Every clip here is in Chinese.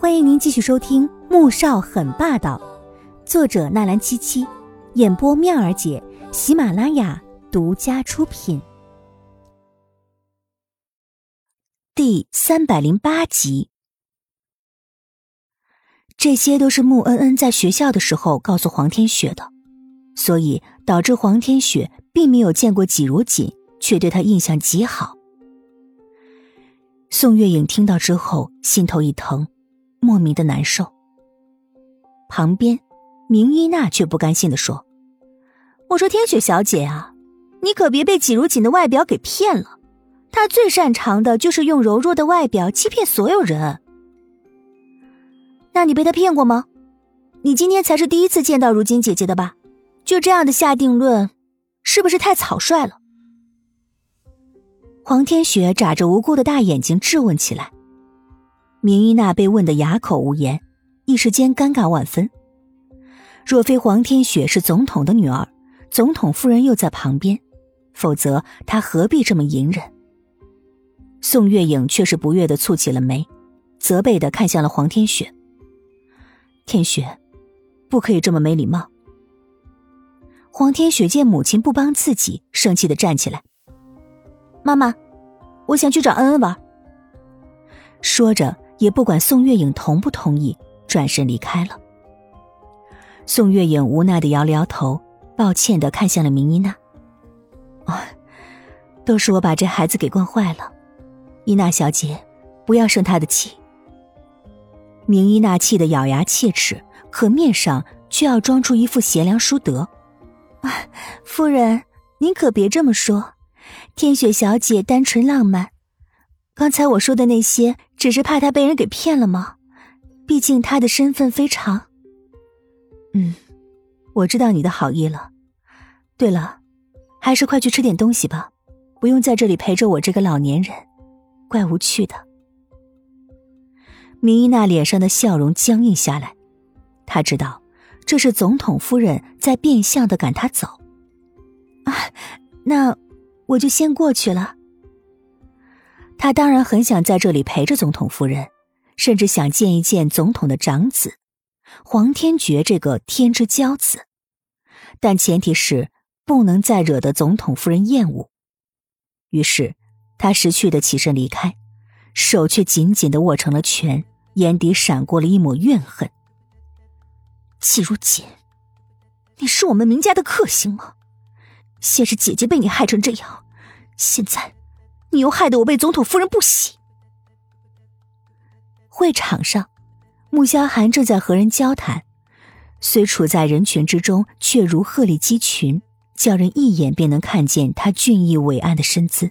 欢迎您继续收听《穆少很霸道》，作者纳兰七七，演播妙儿姐，喜马拉雅独家出品，第三百零八集。这些都是穆恩恩在学校的时候告诉黄天雪的，所以导致黄天雪并没有见过季如锦，却对他印象极好。宋月影听到之后，心头一疼。莫名的难受。旁边，明依娜却不甘心的说：“我说天雪小姐啊，你可别被季如锦的外表给骗了。他最擅长的就是用柔弱的外表欺骗所有人。那你被他骗过吗？你今天才是第一次见到如今姐姐的吧？就这样的下定论，是不是太草率了？”黄天雪眨着无辜的大眼睛质问起来。明依娜被问得哑口无言，一时间尴尬万分。若非黄天雪是总统的女儿，总统夫人又在旁边，否则她何必这么隐忍？宋月影却是不悦的蹙起了眉，责备的看向了黄天雪。天雪，不可以这么没礼貌。黄天雪见母亲不帮自己，生气的站起来：“妈妈，我想去找恩恩玩。”说着。也不管宋月影同不同意，转身离开了。宋月影无奈的摇了摇头，抱歉的看向了明依娜。啊，都是我把这孩子给惯坏了，依娜小姐，不要生他的气。明依娜气得咬牙切齿，可面上却要装出一副贤良淑德。啊，夫人，您可别这么说，天雪小姐单纯浪漫。刚才我说的那些，只是怕他被人给骗了吗？毕竟他的身份非常……嗯，我知道你的好意了。对了，还是快去吃点东西吧，不用在这里陪着我这个老年人，怪无趣的。明依娜脸上的笑容僵硬下来，她知道这是总统夫人在变相的赶她走。啊，那我就先过去了。他当然很想在这里陪着总统夫人，甚至想见一见总统的长子黄天觉这个天之骄子，但前提是不能再惹得总统夫人厌恶。于是，他识趣的起身离开，手却紧紧的握成了拳，眼底闪过了一抹怨恨。季如锦，你是我们明家的克星吗？先是姐姐被你害成这样，现在。你又害得我被总统夫人不喜。会场上，穆萧寒正在和人交谈，虽处在人群之中，却如鹤立鸡群，叫人一眼便能看见他俊逸伟岸的身姿。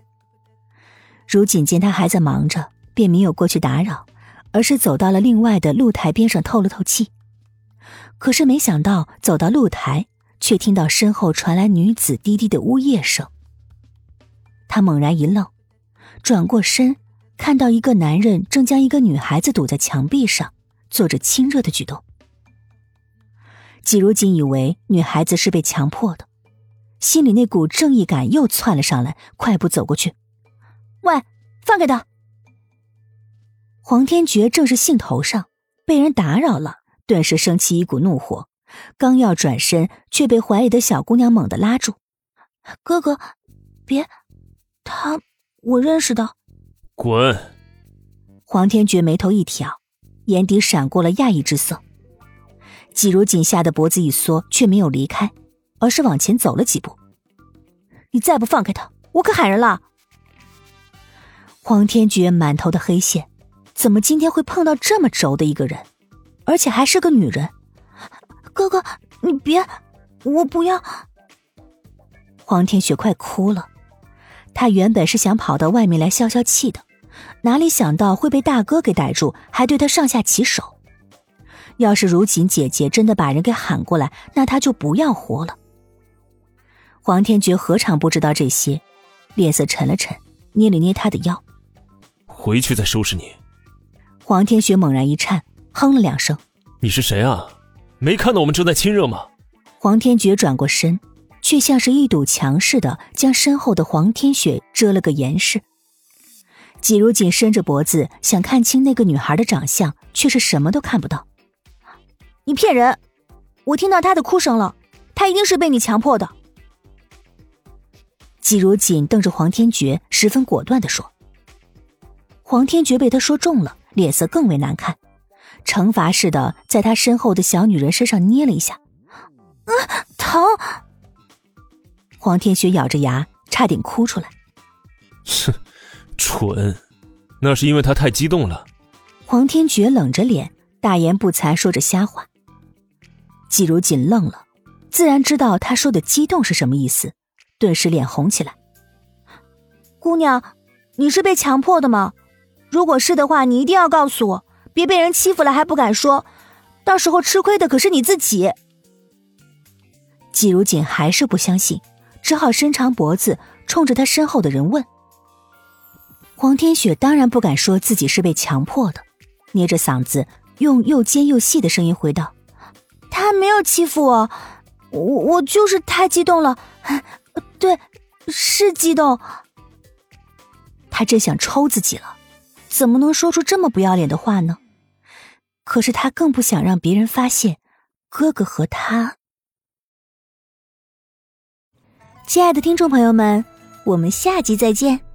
如锦见他还在忙着，便没有过去打扰，而是走到了另外的露台边上透了透气。可是没想到，走到露台，却听到身后传来女子低低的呜咽声。他猛然一愣。转过身，看到一个男人正将一个女孩子堵在墙壁上，做着亲热的举动。季如锦以为女孩子是被强迫的，心里那股正义感又窜了上来，快步走过去：“喂，放开他！”黄天觉正是兴头上，被人打扰了，顿时升起一股怒火，刚要转身，却被怀里的小姑娘猛地拉住：“哥哥，别，他。”我认识的，滚！黄天觉眉头一挑，眼底闪过了讶异之色。季如锦吓得脖子一缩，却没有离开，而是往前走了几步。你再不放开他，我可喊人了！黄天觉满头的黑线，怎么今天会碰到这么轴的一个人，而且还是个女人？哥哥，你别，我不要！黄天雪快哭了。他原本是想跑到外面来消消气的，哪里想到会被大哥给逮住，还对他上下其手。要是如锦姐姐真的把人给喊过来，那他就不要活了。黄天觉何尝不知道这些，脸色沉了沉，捏了捏他的腰，回去再收拾你。黄天雪猛然一颤，哼了两声：“你是谁啊？没看到我们正在亲热吗？”黄天觉转过身。却像是一堵墙似的，将身后的黄天雪遮了个严实。季如锦伸着脖子想看清那个女孩的长相，却是什么都看不到。你骗人！我听到她的哭声了，她一定是被你强迫的。季如锦瞪着黄天觉，十分果断的说。黄天觉被他说中了，脸色更为难看，惩罚似的在他身后的小女人身上捏了一下，啊，疼！黄天雪咬着牙，差点哭出来。哼，蠢，那是因为他太激动了。黄天觉冷着脸，大言不惭说着瞎话。季如锦愣了，自然知道他说的激动是什么意思，顿时脸红起来。姑娘，你是被强迫的吗？如果是的话，你一定要告诉我，别被人欺负了还不敢说，到时候吃亏的可是你自己。季如锦还是不相信，只好伸长脖子冲着他身后的人问。黄天雪当然不敢说自己是被强迫的，捏着嗓子用又尖又细的声音回道：“他没有欺负我，我我就是太激动了，对，是激动。”他真想抽自己了。怎么能说出这么不要脸的话呢？可是他更不想让别人发现，哥哥和他。亲爱的听众朋友们，我们下集再见。